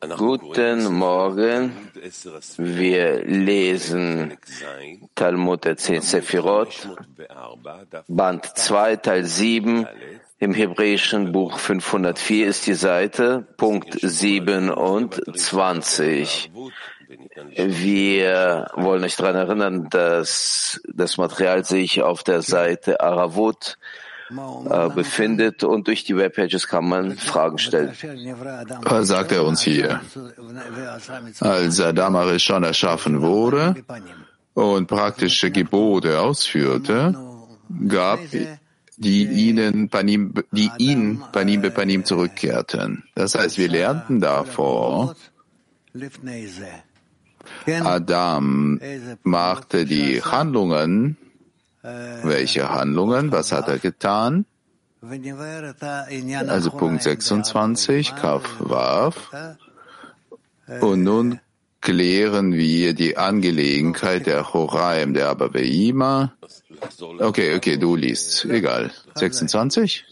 Guten Morgen. Wir lesen Talmud der 10 Sephirot, Band 2, Teil 7. Im hebräischen Buch 504 ist die Seite, Punkt 27. Wir wollen euch daran erinnern, dass das Material sich auf der Seite Aravut äh, befindet und durch die Webpages kann man Fragen stellen. Was sagt er uns hier? Als Adam Arishon erschaffen wurde und praktische Gebote ausführte, gab die ihnen Panim, die ihn Panim be Panim zurückkehrten. Das heißt, wir lernten davor, Adam machte die Handlungen welche Handlungen? Was hat er getan? Also Punkt 26, Kaf Waf. Und nun klären wir die Angelegenheit der Choraim, der Abaveima. Okay, okay, du liest. Egal. 26?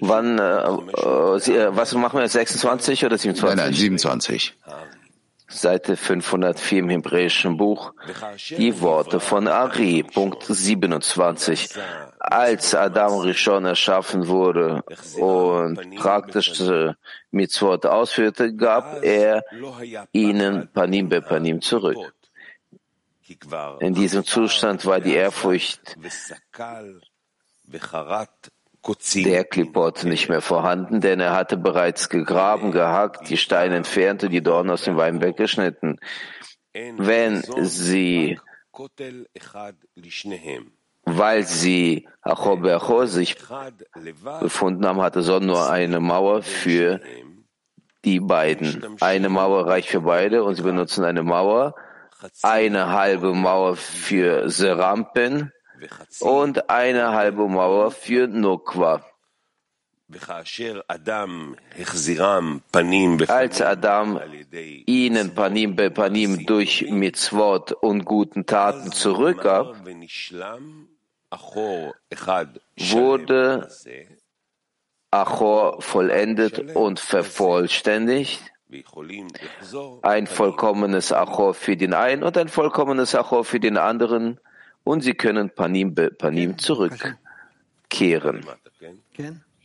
Wann, äh, äh, was machen wir, 26 oder 27? Nein, nein, 27. Seite 504 im hebräischen Buch, die Worte von Ari, Punkt 27. Als Adam Rishon erschaffen wurde und praktische Mitzvot ausführte, gab er ihnen Panim be Panim zurück. In diesem Zustand war die Ehrfurcht der Klipot nicht mehr vorhanden, denn er hatte bereits gegraben, gehackt, die Steine entfernt und die Dornen aus dem Wein weggeschnitten. Wenn sie, weil sie Achobe Acho sich befunden haben, hatte Son nur eine Mauer für die beiden. Eine Mauer reicht für beide und sie benutzen eine Mauer, eine halbe Mauer für Serampen, und eine halbe Mauer für Nukwa. Als Adam ihnen Panim be Panim durch Mitzvot und guten Taten zurückgab, wurde Achor vollendet und vervollständigt, ein vollkommenes Achor für den einen und ein vollkommenes Achor für den anderen, und sie können Panim be Panim zurückkehren.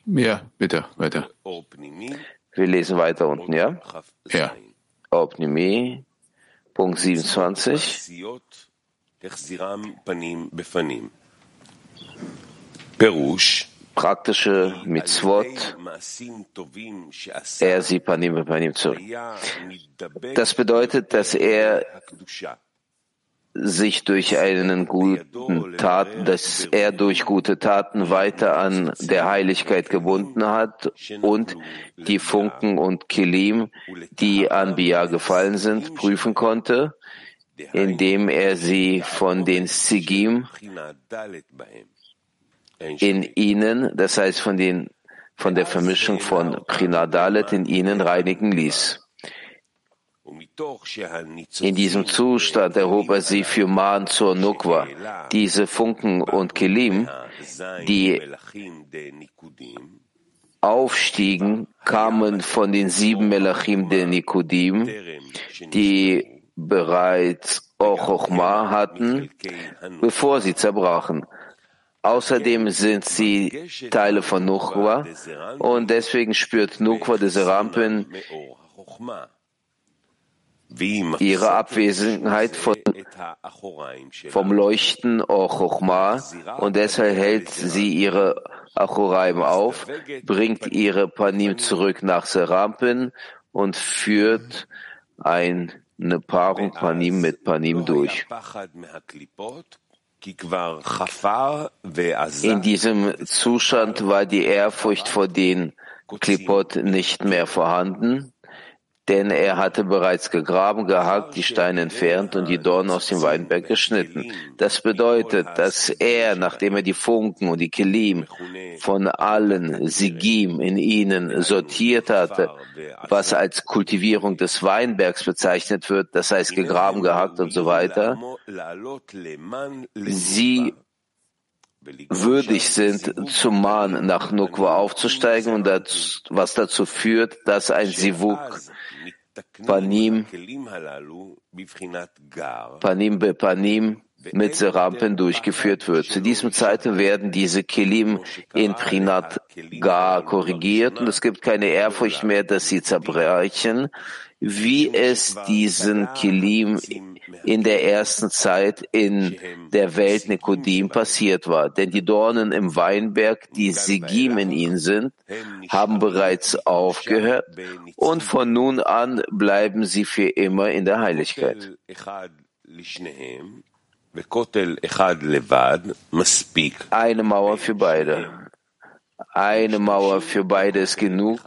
Ja, bitte, weiter. Wir lesen weiter unten, ja? Ja. Opnimi, Punkt 27. Praktische Mitzvot, er sie Panim Panim zurück. Das bedeutet, dass er sich durch einen guten Tat, dass er durch gute Taten weiter an der Heiligkeit gebunden hat und die Funken und Kilim, die an Bia gefallen sind, prüfen konnte, indem er sie von den Sigim in ihnen, das heißt von den von der Vermischung von Prinadalet in ihnen reinigen ließ. In diesem Zustand erhob er sie für Man zur Nukwa. Diese Funken und Kelim, die aufstiegen, kamen von den sieben Melachim der Nikudim, die bereits Ochochma hatten, bevor sie zerbrachen. Außerdem sind sie Teile von Nukwa und deswegen spürt Nukwa diese Rampen ihre Abwesenheit von, vom Leuchten Chochma und deshalb hält sie ihre Achoraim auf, bringt ihre Panim zurück nach Serampen und führt eine Paarung Panim mit Panim durch. In diesem Zustand war die Ehrfurcht vor den Klipot nicht mehr vorhanden, denn er hatte bereits gegraben, gehakt, die Steine entfernt und die Dornen aus dem Weinberg geschnitten. Das bedeutet, dass er, nachdem er die Funken und die Kelim von allen Sigim in ihnen sortiert hatte, was als Kultivierung des Weinbergs bezeichnet wird, das heißt gegraben, gehakt und so weiter, sie würdig sind, zum Man nach Nukwa aufzusteigen und das, was dazu führt, dass ein Sivuk Panim, Panim be Panim mit Serampen durchgeführt wird. Zu diesem Zeitpunkt werden diese Kelim in Prinat Gar korrigiert und es gibt keine Ehrfurcht mehr, dass sie zerbrechen, wie es diesen Kelim in der ersten Zeit in der Welt Nikodim passiert war. Denn die Dornen im Weinberg, die Sigim in ihnen sind, haben bereits aufgehört. und von nun an bleiben sie für immer in der Heiligkeit. Eine Mauer für beide. Eine Mauer für beide ist genug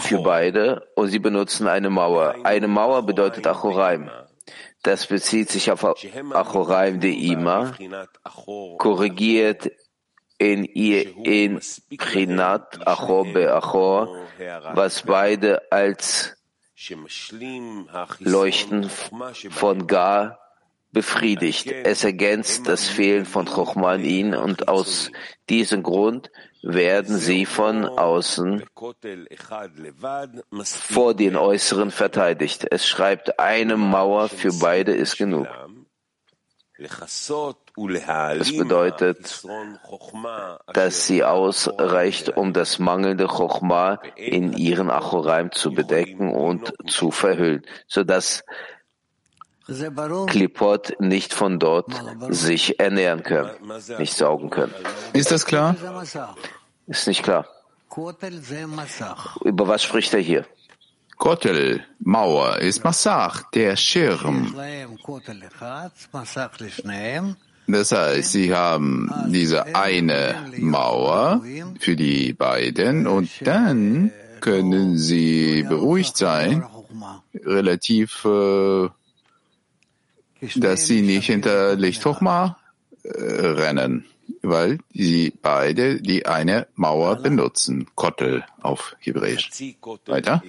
für beide und sie benutzen eine Mauer. Eine Mauer bedeutet Achoraim. Das bezieht sich auf Achoraim de Ima, korrigiert in ihr in Prinat Achor be Achor, was beide als Leuchten von Gar befriedigt. Es ergänzt das Fehlen von Chochma in ihnen und aus diesem Grund werden sie von außen vor den Äußeren verteidigt. Es schreibt, eine Mauer für beide ist genug. Das bedeutet, dass sie ausreicht, um das mangelnde Chochma in ihren Achoraim zu bedecken und zu verhüllen, sodass Klipot nicht von dort sich ernähren können, nicht saugen können. Ist das klar? Ist nicht klar. Über was spricht er hier? Kotel, Mauer, ist Massach, der Schirm. Das heißt, sie haben diese eine Mauer für die beiden und dann können sie beruhigt sein, relativ äh, dass sie nicht hinter Lichthochma äh, rennen, weil sie beide die eine Mauer benutzen. Kotel auf Hebräisch. Weiter.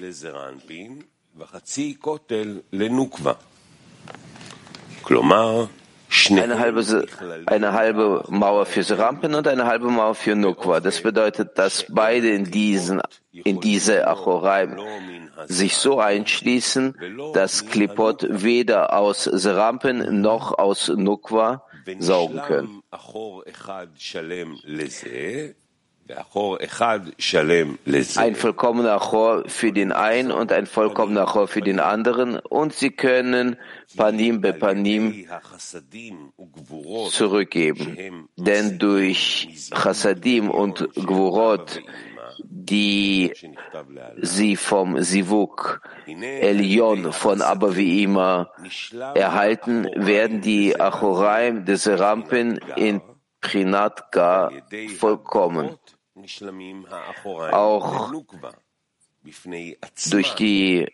Eine halbe, eine halbe Mauer für Serampen und eine halbe Mauer für Nukwa. Das bedeutet, dass beide in diesen, in diese Achoraim sich so einschließen, dass Klipot weder aus Serampen noch aus Nukwa saugen können. Ein vollkommener Achor für den einen und ein vollkommener Achor für den anderen und sie können Panim be Panim zurückgeben. Denn durch Chassadim und Gvurot die sie vom Sivuk Elion von immer erhalten, werden die Achoraim des Rampin in Prinat Ga vollkommen. Auch durch die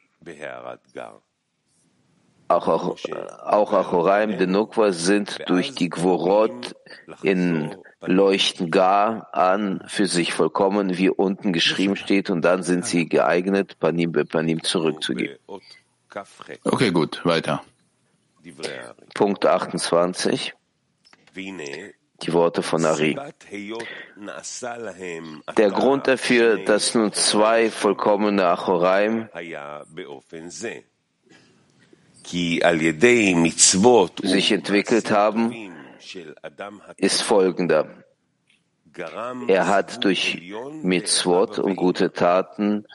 auch, auch, auch Achoraim de Nukwa sind durch die Gvorot in leuchten gar an für sich vollkommen, wie unten geschrieben steht, und dann sind sie geeignet, Panim be Panim zurückzugeben. Okay, gut, weiter. Punkt 28. Die Worte von Ari. Der Grund dafür, dass nun zwei vollkommene Achoraim sich entwickelt haben, ist folgender. Er hat durch Mitzvot und gute Taten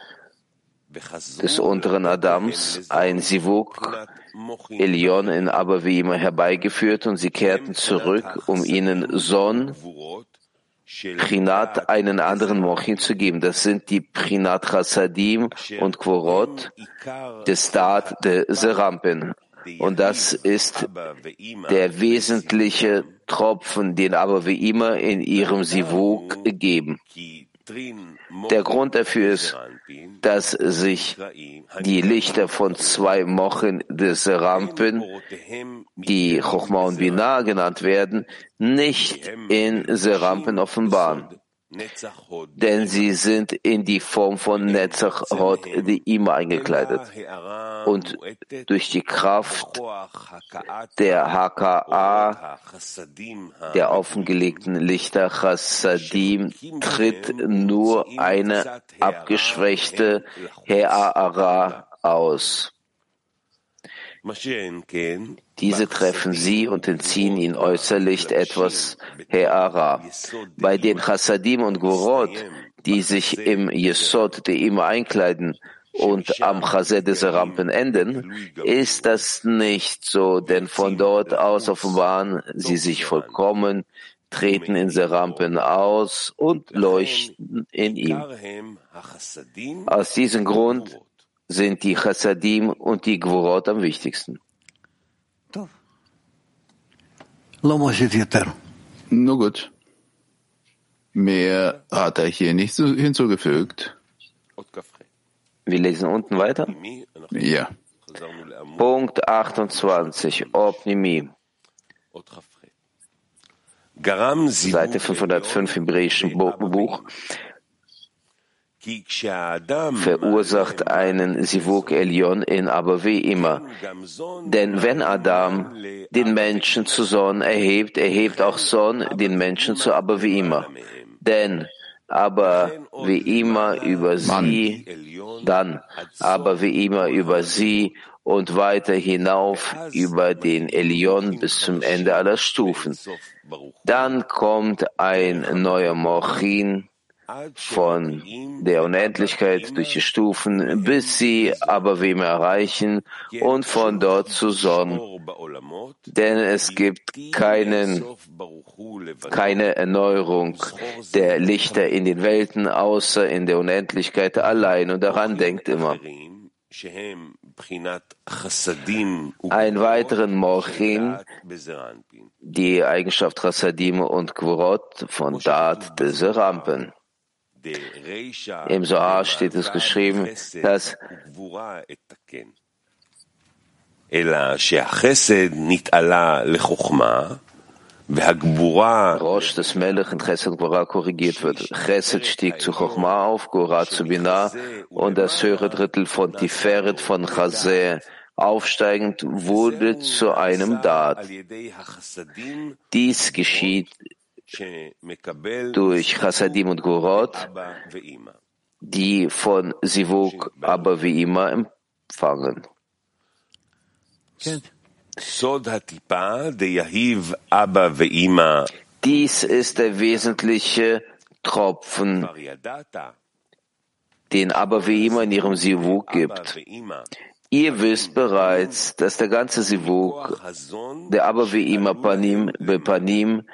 des unteren Adams ein Sivuk Elion in aber wie immer herbeigeführt und sie kehrten zurück, um ihnen Son Prinat einen anderen Mochin zu geben. Das sind die Prinat Chassadim und Kvorot des Staat der Serampen. Und das ist der wesentliche Tropfen, den aber wie immer in ihrem Sivuk geben. Der Grund dafür ist, dass sich die Lichter von zwei Mochen des Rampen, die Chochma und Binah genannt werden, nicht in Serampen offenbaren. Denn sie sind in die Form von Netzach Hod immer eingekleidet. Und durch die Kraft der HKA, der offengelegten Lichter Chassadim, tritt nur eine abgeschwächte He'ara aus. Diese treffen sie und entziehen ihnen äußerlich etwas He'ara. Bei den Chassadim und Gorot, die sich im Yesod der immer einkleiden und am Chased des Rampen enden, ist das nicht so, denn von dort aus offenbaren sie sich vollkommen, treten in Rampen aus und leuchten in ihm. Aus diesem Grund sind die Chassadim und die Gvorot am wichtigsten. Nur gut. Mehr hat er hier nicht hinzugefügt. Wir lesen unten weiter. Ja. Punkt 28. Opnimi. Seite 505 im hebräischen Buch verursacht einen Sivuk Elion in aber wie immer. Denn wenn Adam den Menschen zu Sohn erhebt, erhebt auch Sohn den Menschen zu aber wie immer. Denn aber wie immer über sie, dann aber wie immer über sie und weiter hinauf über den Elion bis zum Ende aller Stufen. Dann kommt ein neuer Mochin, von der Unendlichkeit durch die Stufen, bis sie aber wem erreichen und von dort zu Sonnen. Denn es gibt keinen, keine Erneuerung der Lichter in den Welten, außer in der Unendlichkeit allein. Und daran denkt immer. Ein weiteren Mochin, die Eigenschaft Chassadim und Gvorot von Dat des Rampen. Im Zohar steht es geschrieben, dass Rosh des Melech in Chesed Gvora korrigiert wird. Chesed stieg zu Chochma auf, Gora zu Binah und das höhere Drittel von Tiferet von Chazeh aufsteigend wurde zu einem Dat. Dies geschieht durch Chassadim und Gorot, die von Sivuk aber wie immer empfangen. Dies ist der wesentliche Tropfen, den aber wie immer in ihrem Sivuk gibt. Ihr wisst bereits, dass der ganze Sivuk, der aber wie immer Panim Bepanim,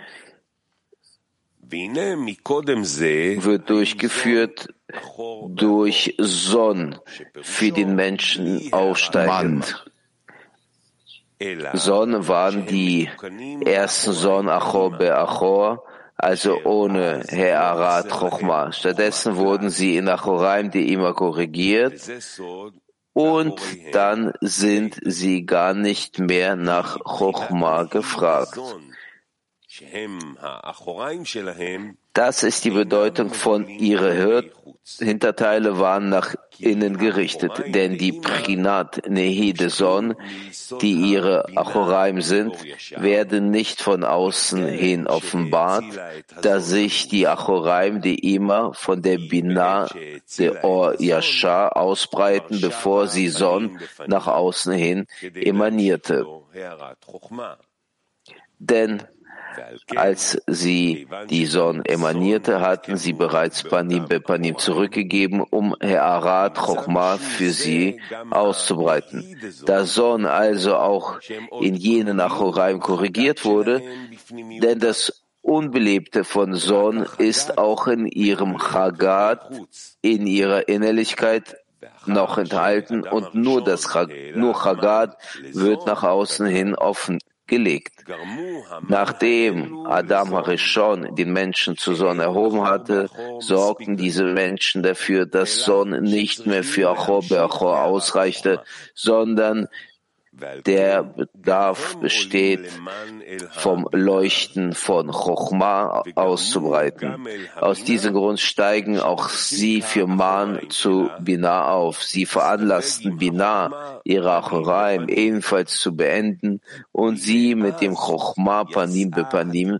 wird durchgeführt durch Son für den Menschen aufsteigend. Son waren die ersten Son Achor Be'achor, also ohne He'arat Chochma. Stattdessen wurden sie in Achoraim die immer korrigiert und dann sind sie gar nicht mehr nach Chochma gefragt. Das ist die Bedeutung von ihre Hinterteile waren nach innen gerichtet, denn die Prinat Nehide Son, die ihre Achoraim sind, werden nicht von außen hin offenbart, da sich die Achoraim, die immer von der Binah der Or Yashar ausbreiten, bevor sie Son nach außen hin emanierte. Denn als sie die Sonne emanierte, hatten sie bereits Panim Bepanim zurückgegeben, um He'arat Chochma für sie auszubreiten. Da Sonne also auch in jenen Achoraim korrigiert wurde, denn das Unbelebte von Son ist auch in ihrem Chagat, in ihrer Innerlichkeit noch enthalten und nur das nur Chagat wird nach außen hin offen gelegt. Nachdem Adam Harishon den Menschen zu Sonne erhoben hatte, sorgten diese Menschen dafür, dass Sonne nicht mehr für Achor Beachor ausreichte, sondern Der Bedarf besteht, vom Leuchten von Chochma auszubreiten. Aus diesem Grund steigen auch sie für Man zu Binah auf. Sie veranlassten Binah, ihre Achoraim ebenfalls zu beenden und sie mit dem Chochma Panim Bepanim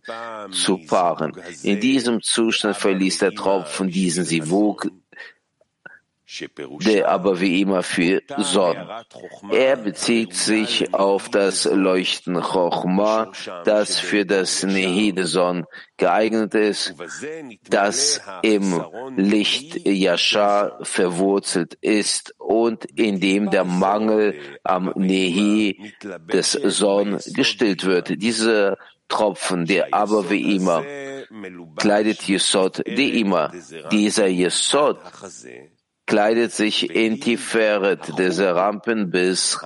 zu paaren. In diesem Zustand verließ der Tropfen diesen Sivuk, der aber wie immer für Son. Er bezieht sich auf das Leuchten Chochma, das für das Nehide Son geeignet ist, das im Licht Yashar verwurzelt ist und in dem der Mangel am Nehi des Son gestillt wird. Diese Tropfen, der aber wie immer kleidet Yesod, die immer. Dieser Yesod kleidet sich in Tiferet des Rampen bis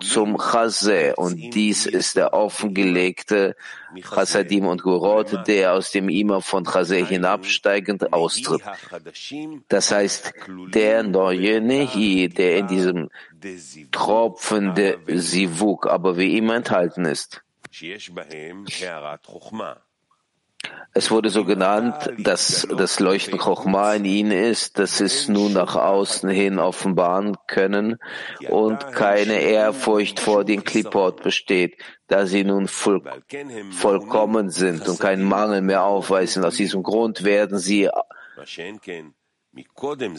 zum Chase und dies ist der offengelegte Chassadim und Gurot, der aus dem Ima von Chase hinabsteigend austritt. Das heißt, der neue Nehi, der in diesem Tropfen der Sivuk aber wie immer enthalten ist. Es wurde so genannt, dass das Leuchten Chochma in ihnen ist, dass es nun nach außen hin offenbaren können und keine Ehrfurcht vor den Klipot besteht, da sie nun voll, vollkommen sind und keinen Mangel mehr aufweisen. Aus diesem Grund werden sie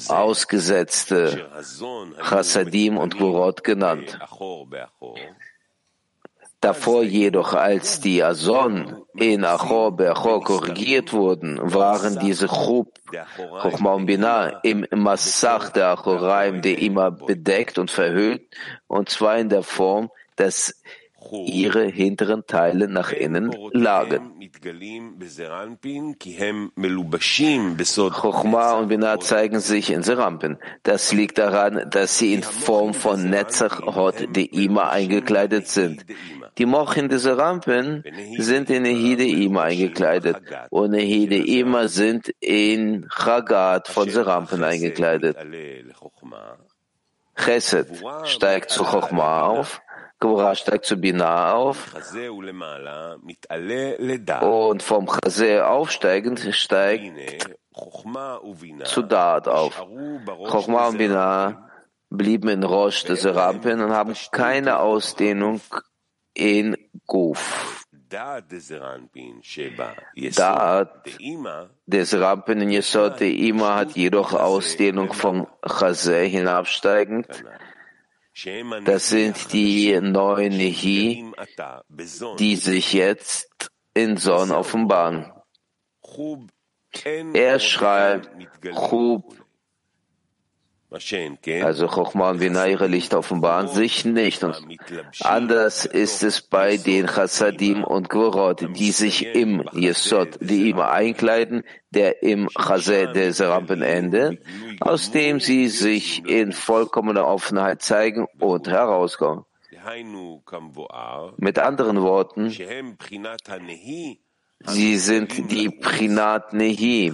ausgesetzte Chassadim und Gurot genannt. Davor jedoch, als die Azon in Achor Beachor korrigiert wurden, waren diese Chub, Chochma und Binah, im Massach der Achoraim, der immer bedeckt und verhüllt, und zwar in der Form, dass ihre hinteren Teile nach innen lagen. Chochma und Binah zeigen sich in Serampin. Das liegt daran, dass sie in Form von Netzach Hot Ima eingekleidet sind. Die Mochen des Rampen sind in Nehide Ima eingekleidet und Nehide Ima sind in Chagat von Serampen eingekleidet. Chesed steigt zu Chochma auf, Gvura steigt zu Binah auf. Und vom Chase aufsteigend steigt zu Dad auf. Chochma und Binah blieben in Rosh des Rampen und haben keine Ausdehnung in Guf. Da'at des Rampen in Yesod der Ima hat jedoch Ausdehnung vom Chazé hinabsteigend. Das sind die neuen Nehi, die sich jetzt in Son offenbaren. Er schreibt, Chub also Chochma und Binah, ihre Lichter offenbaren sich nicht. Und anders ist es bei den Chassadim und Gvorot, die sich im Yesod, die immer einkleiden, der im Chazé des Rampenende, aus dem sie sich in vollkommener Offenheit zeigen und herauskommen. Mit anderen Worten, Sie sind die Prinat Nehi,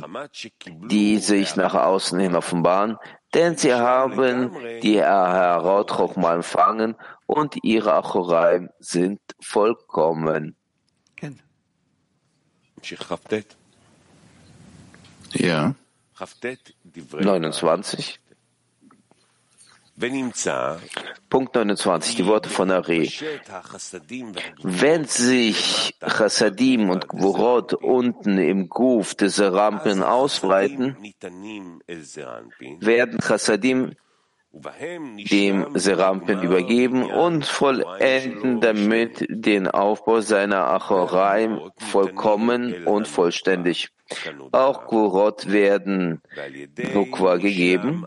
die sich nach außen hin offenbaren, denn sie haben die Herot Chochma empfangen und ihre Achoraim sind vollkommen. Ja. 29. Punkt 29, die Worte von Are. Wenn sich Chassadim und Gvorot unten im Guf des Rampen ausbreiten, werden Chassadim dem Serampen übergeben und vollenden damit den Aufbau seiner Achoraim vollkommen und vollständig. Auch Gurot werden Nukwa gegeben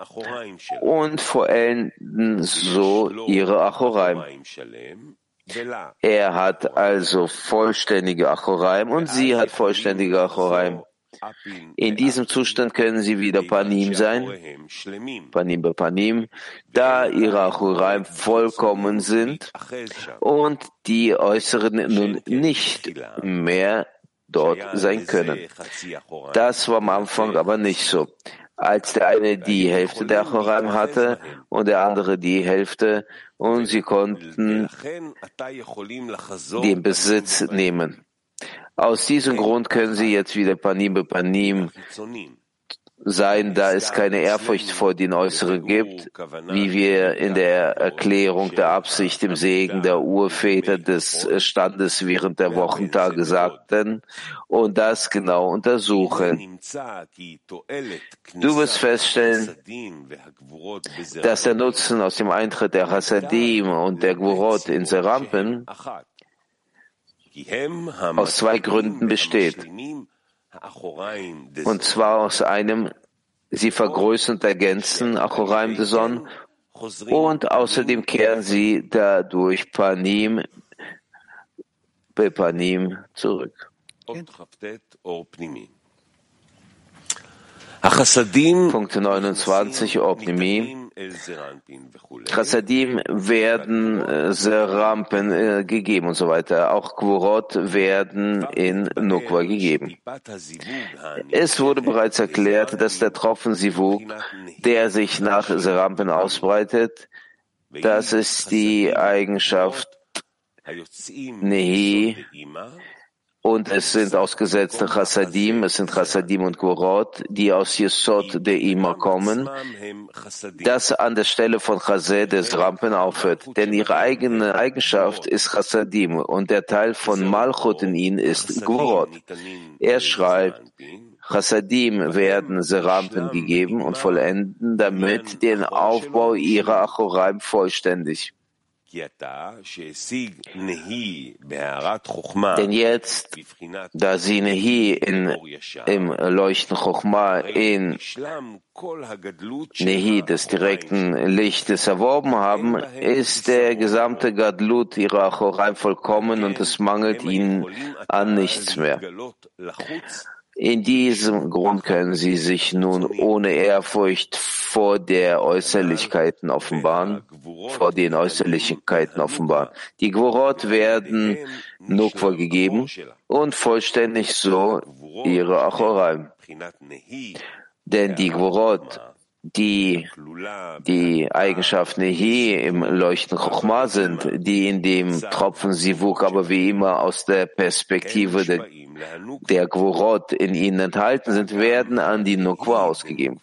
und vollenden so ihre Achoraim. Er hat also vollständige Achoraim und sie hat vollständige Achoraim. In diesem Zustand können sie wieder Panim sein, Panim bei Panim, da ihre Achoraim vollkommen sind und die äußeren nun nicht mehr dort sein können. Das war am Anfang aber nicht so. als der eine die Hälfte der Achoraim hatte und der andere die Hälfte und sie konnten den Besitz nehmen. Aus diesem Grund können sie jetzt wieder Panim be Panim sein, da es keine Ehrfurcht vor den Äußeren gibt, wie wir in der Erklärung der Absicht im Segen der Urväter des Standes während der Wochentage sagten, und das genau untersuchen. Du wirst feststellen, dass der Nutzen aus dem Eintritt der Hasadim und der Gvorot in Serampen aus zwei Gründen besteht. Und zwar aus einem, sie vergrößern und ergänzen Achoraim de Son und außerdem kehren sie dadurch Panim Panim zurück. Punkt 29, Opnimi. Chassadim werden äh, Serampen äh, gegeben und so weiter. Auch Quorot werden in Nukwa gegeben. Es wurde bereits erklärt, dass der Tropfen Sivuk, der sich nach Serampen ausbreitet, das ist die Eigenschaft Nehi, und es sind ausgesetzte Chassadim, es sind Chassadim und Gorot, die aus Yesod der Ima kommen, das an der Stelle von Chased des Rampen aufhört. Denn ihre eigene Eigenschaft ist Chassadim und der Teil von Malchut in ihnen ist Gorot. Er schreibt, Chassadim werden Serampen gegeben und vollenden damit den Aufbau ihrer Achoraim vollständig. Denn jetzt, da sie Nehi in, im Leuchten Chochma in Nehi des direkten Lichtes erworben haben, ist der gesamte Gadlut ihrer Achoraim vollkommen und es mangelt ihnen an nichts mehr. In diesem Grund können sie sich nun ohne Ehrfurcht vor der Äußerlichkeiten offenbaren, vor den Äußerlichkeiten offenbaren. Die Gvorot werden Nukwa gegeben und vollständig so ihre Achoraim. Denn die Gvorot die die Eigenschaften hier im Leuchten Chochma sind, die in dem Tropfen Sivuk aber wie immer aus der Perspektive der, der Gvorot in ihnen enthalten sind, werden an die Nukwa ausgegeben.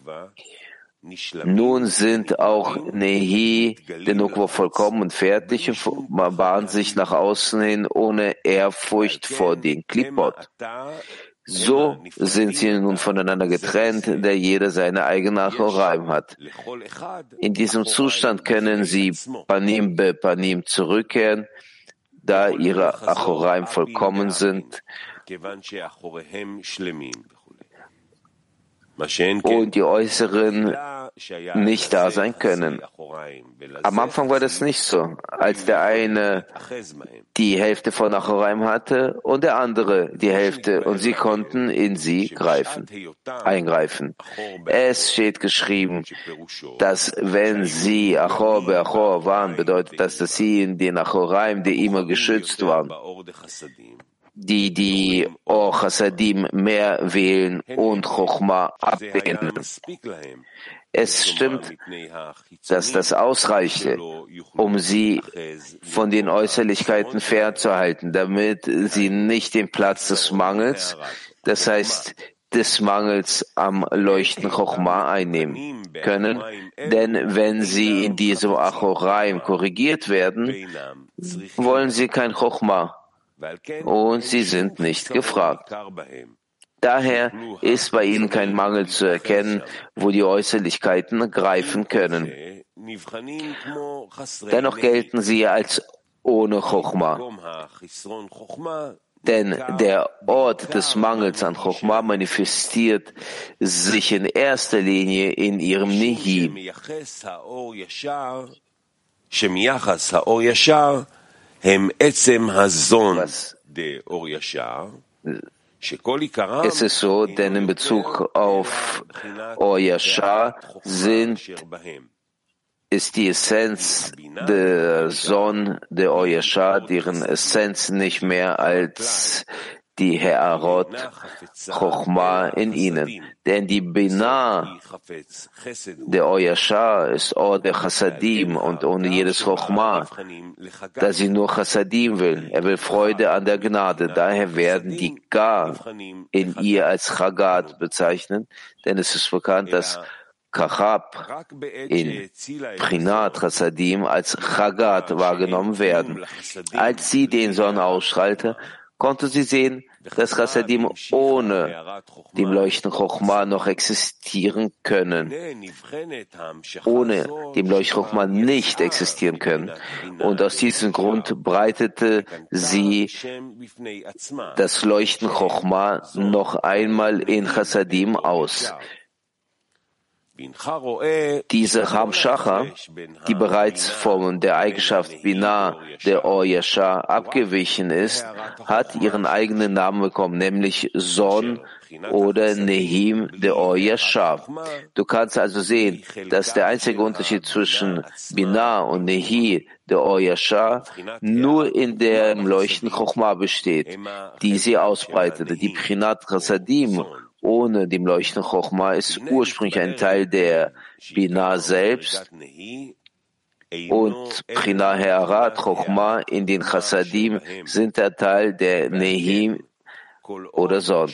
Nun sind auch Nehi, der Nukwa vollkommen und fertig und bahnt sich nach außen hin ohne Ehrfurcht vor den Klipot. So sind sie nun voneinander getrennt, der jeder seine eigene Achoraim hat. In diesem Zustand können sie Panim be Panim zurückkehren, da ihre Achoraim vollkommen sind und die äußeren nicht da sein können. Am Anfang war das nicht so, als der eine die Hälfte von Achoraim hatte und der andere die Hälfte. und sie konnten in sie greifen, eingreifen. Es steht geschrieben, dass wenn sie Achor be Achor waren, bedeutet das, dass sie in den Achoraim, die immer geschützt waren die die Or Chassadim mehr wählen und Chochma ablehnen. Es stimmt, dass das ausreichte, um sie von den Äußerlichkeiten fernzuhalten, damit sie nicht den Platz des Mangels, das heißt des Mangels am Leuchten Chochma einnehmen können. Denn wenn sie in diesem Achoraim korrigiert werden, wollen sie kein Chochma und sie sind nicht gefragt. Daher ist bei ihnen kein Mangel zu erkennen, wo die Äußerlichkeiten greifen können. Dennoch gelten sie als ohne Chochma. Denn der Ort des Mangels an Chochma manifestiert sich in erster Linie in ihrem Nihim was es ist so, denn in Bezug auf Or Yashar sind, ist die Essenz der Sonne der Or Yashar, deren Essenz nicht mehr als die Herarot Chochma in ihnen. Denn die Binah der Oyashar ist Or der Chassadim und ohne jedes Chochma, da sie nur Chassadim will. Er will Freude an der Gnade. Daher werden die Gar in ihr als Chagat bezeichnet, denn es ist bekannt, dass Kachab in Prinat Chassadim als Chagat wahrgenommen werden. Als sie den Sohn ausstrahlte, konnte sie sehen, dass Chassadim ohne dem Leuchten Chochma noch existieren können, ohne dem Leuchten Chochma nicht existieren können. Und aus diesem Grund breitete sie das Leuchten Chochma noch einmal in Chassadim aus. Diese Hamschacha, die bereits von der Eigenschaft Binah der Or Yashar abgewichen ist, hat ihren eigenen Namen bekommen, nämlich Son oder Nehim der Or Yashar. Du kannst also sehen, dass der einzige Unterschied zwischen Binah und Nehi der Or Yashar nur in dem Leuchten Chochma besteht, die sie ausbreitete. Die Prinat Chasadim ohne dem Leuchten Chochma ist ursprünglich ein Teil der Binah selbst und Prina Hearat Chochma in den Chassadim sind der Teil der Nehim oder Son.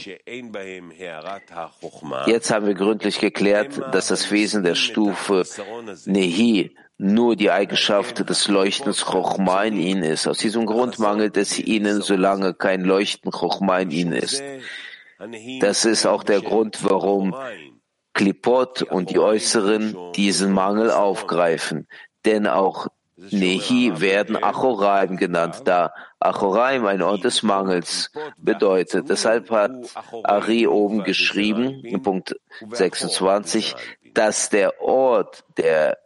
Jetzt haben wir gründlich geklärt, dass das Wesen der Stufe Nehi nur die Eigenschaft des Leuchtens Chochma in ihnen ist. Aus diesem Grund mangelt es ihnen, solange kein Leuchten Chochma in ihnen ist. Das ist auch der Grund, warum Klipot und die Äußeren diesen Mangel aufgreifen. Denn auch Nehi werden Achoraim genannt, da Achoraim ein Ort des Mangels bedeutet. Deshalb hat Ari oben geschrieben, in Punkt 26, dass der Ort der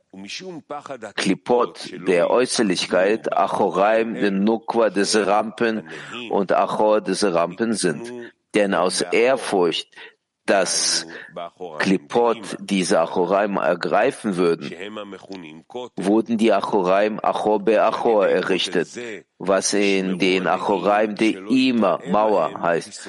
Klipot der Äußerlichkeit, Achoraim, den Nukwa des Rampen und Achor des Rampen sind. Denn aus Ehrfurcht, dass Klipot diese Achoraim ergreifen würden, wurden die Achoraim Achor be Achor errichtet, was in den Achoraim de Ima Mauer heißt.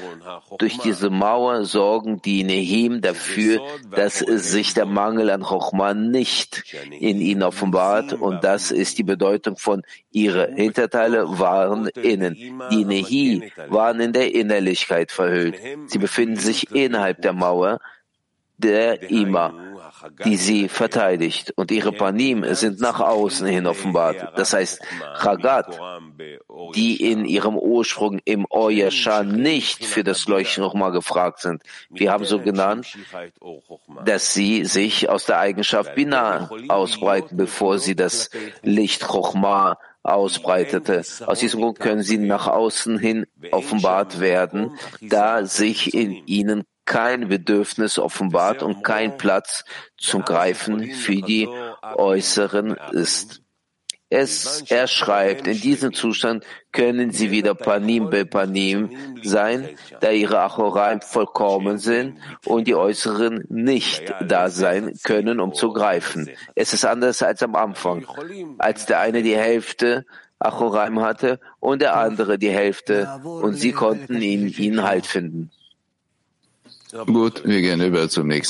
Durch diese Mauer sorgen die Nehim dafür, dass sich der Mangel an Chochma nicht in ihnen offenbart und das ist die Bedeutung von ihre Hinterteile waren innen. Die Nehi waren in der Innerlichkeit verhüllt. Sie befinden sich innerhalb der Mauer der Ima die sie verteidigt. Und ihre Panim sind nach außen hin offenbart. Das heißt, Chagat, die in ihrem Ursprung im Oyasha nicht für das Leuchten nochmal gefragt sind. Wir haben so genannt, dass sie sich aus der Eigenschaft Binah ausbreiten, bevor sie das Licht Chochma ausbreitete. Aus diesem Grund können sie nach außen hin offenbart werden, da sich in ihnen kein Bedürfnis offenbart und kein Platz zum Greifen für die Äußeren ist. Es, er schreibt, in diesem Zustand können sie wieder Panim be Panim sein, da ihre Achoraim vollkommen sind und die Äußeren nicht da sein können, um zu greifen. Es ist anders als am Anfang, als der eine die Hälfte Achoraim hatte und der andere die Hälfte und sie konnten in ihnen Halt finden. Gut, wir gehen über zum nächsten.